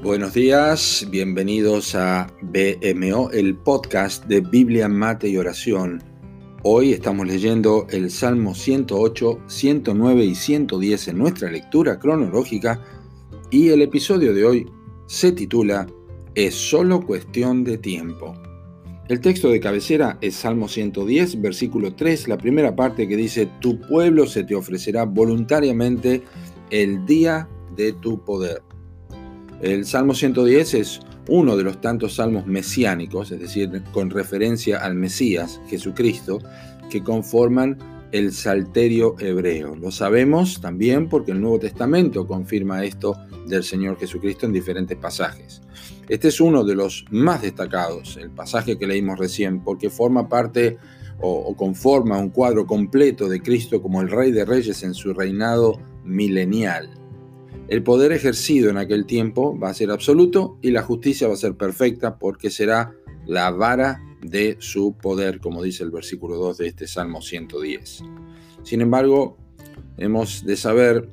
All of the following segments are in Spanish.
Buenos días, bienvenidos a BMO, el podcast de Biblia, Mate y Oración. Hoy estamos leyendo el Salmo 108, 109 y 110 en nuestra lectura cronológica y el episodio de hoy se titula Es solo cuestión de tiempo. El texto de cabecera es Salmo 110, versículo 3, la primera parte que dice, Tu pueblo se te ofrecerá voluntariamente el día de tu poder. El Salmo 110 es uno de los tantos salmos mesiánicos, es decir, con referencia al Mesías, Jesucristo, que conforman el Salterio hebreo. Lo sabemos también porque el Nuevo Testamento confirma esto del Señor Jesucristo en diferentes pasajes. Este es uno de los más destacados, el pasaje que leímos recién, porque forma parte o, o conforma un cuadro completo de Cristo como el Rey de Reyes en su reinado milenial. El poder ejercido en aquel tiempo va a ser absoluto y la justicia va a ser perfecta porque será la vara de su poder, como dice el versículo 2 de este Salmo 110. Sin embargo, hemos de saber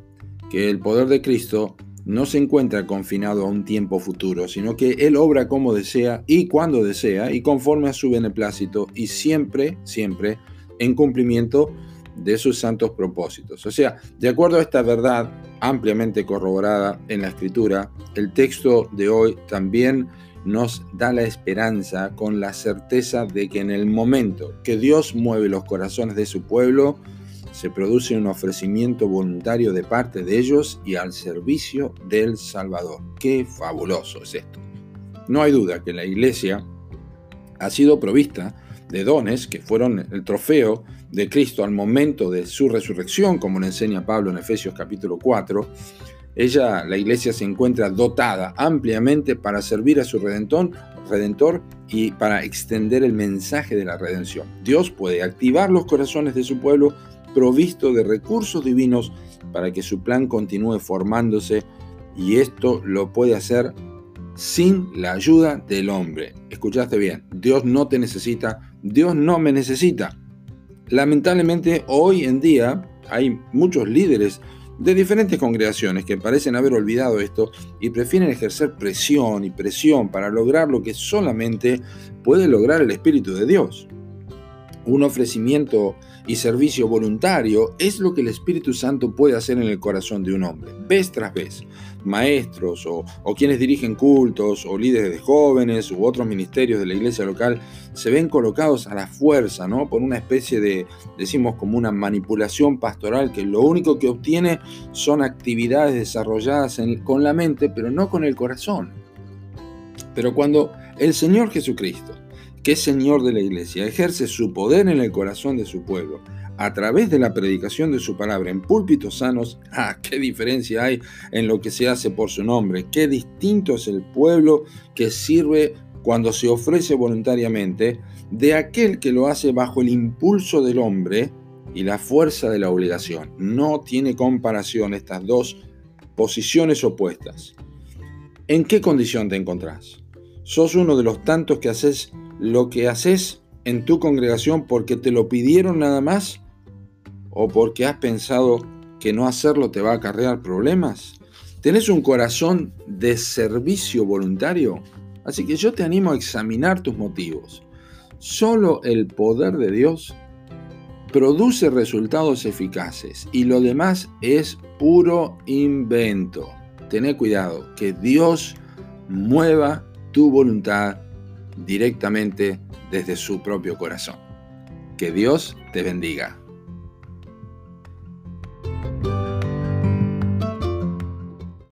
que el poder de Cristo no se encuentra confinado a un tiempo futuro, sino que Él obra como desea y cuando desea y conforme a su beneplácito y siempre, siempre en cumplimiento de sus santos propósitos. O sea, de acuerdo a esta verdad ampliamente corroborada en la escritura, el texto de hoy también nos da la esperanza con la certeza de que en el momento que Dios mueve los corazones de su pueblo, se produce un ofrecimiento voluntario de parte de ellos y al servicio del Salvador. Qué fabuloso es esto. No hay duda que la iglesia ha sido provista dones que fueron el trofeo de Cristo al momento de su resurrección, como le enseña Pablo en Efesios capítulo 4, ella, la iglesia, se encuentra dotada ampliamente para servir a su redentor, redentor y para extender el mensaje de la redención. Dios puede activar los corazones de su pueblo provisto de recursos divinos para que su plan continúe formándose y esto lo puede hacer sin la ayuda del hombre. Escuchaste bien, Dios no te necesita, Dios no me necesita. Lamentablemente hoy en día hay muchos líderes de diferentes congregaciones que parecen haber olvidado esto y prefieren ejercer presión y presión para lograr lo que solamente puede lograr el Espíritu de Dios. Un ofrecimiento y servicio voluntario es lo que el Espíritu Santo puede hacer en el corazón de un hombre, vez tras vez. Maestros o, quienes dirigen cultos o líderes de jóvenes u otros ministerios de la iglesia local se ven colocados a la fuerza, ¿no? Por una especie de, decimos, como una manipulación pastoral que lo único que obtiene son actividades desarrolladas con la mente, pero no con el corazón. Pero cuando el Señor Jesucristo que Señor de la Iglesia ejerce su poder en el corazón de su pueblo a través de la predicación de su palabra en púlpitos sanos, ¡ah, qué diferencia hay en lo que se hace por su nombre! ¡Qué distinto es el pueblo que sirve cuando se ofrece voluntariamente de aquel que lo hace bajo el impulso del hombre y la fuerza de la obligación! No tiene comparación estas dos posiciones opuestas. ¿En qué condición te encontrás? ¿Sos uno de los tantos que haces lo que haces en tu congregación porque te lo pidieron nada más o porque has pensado que no hacerlo te va a acarrear problemas? ¿Tenés un corazón de servicio voluntario? Así que yo te animo a examinar tus motivos. Solo el poder de Dios produce resultados eficaces y lo demás es puro invento. Tené cuidado, que Dios mueva tu voluntad directamente desde su propio corazón. Que Dios te bendiga.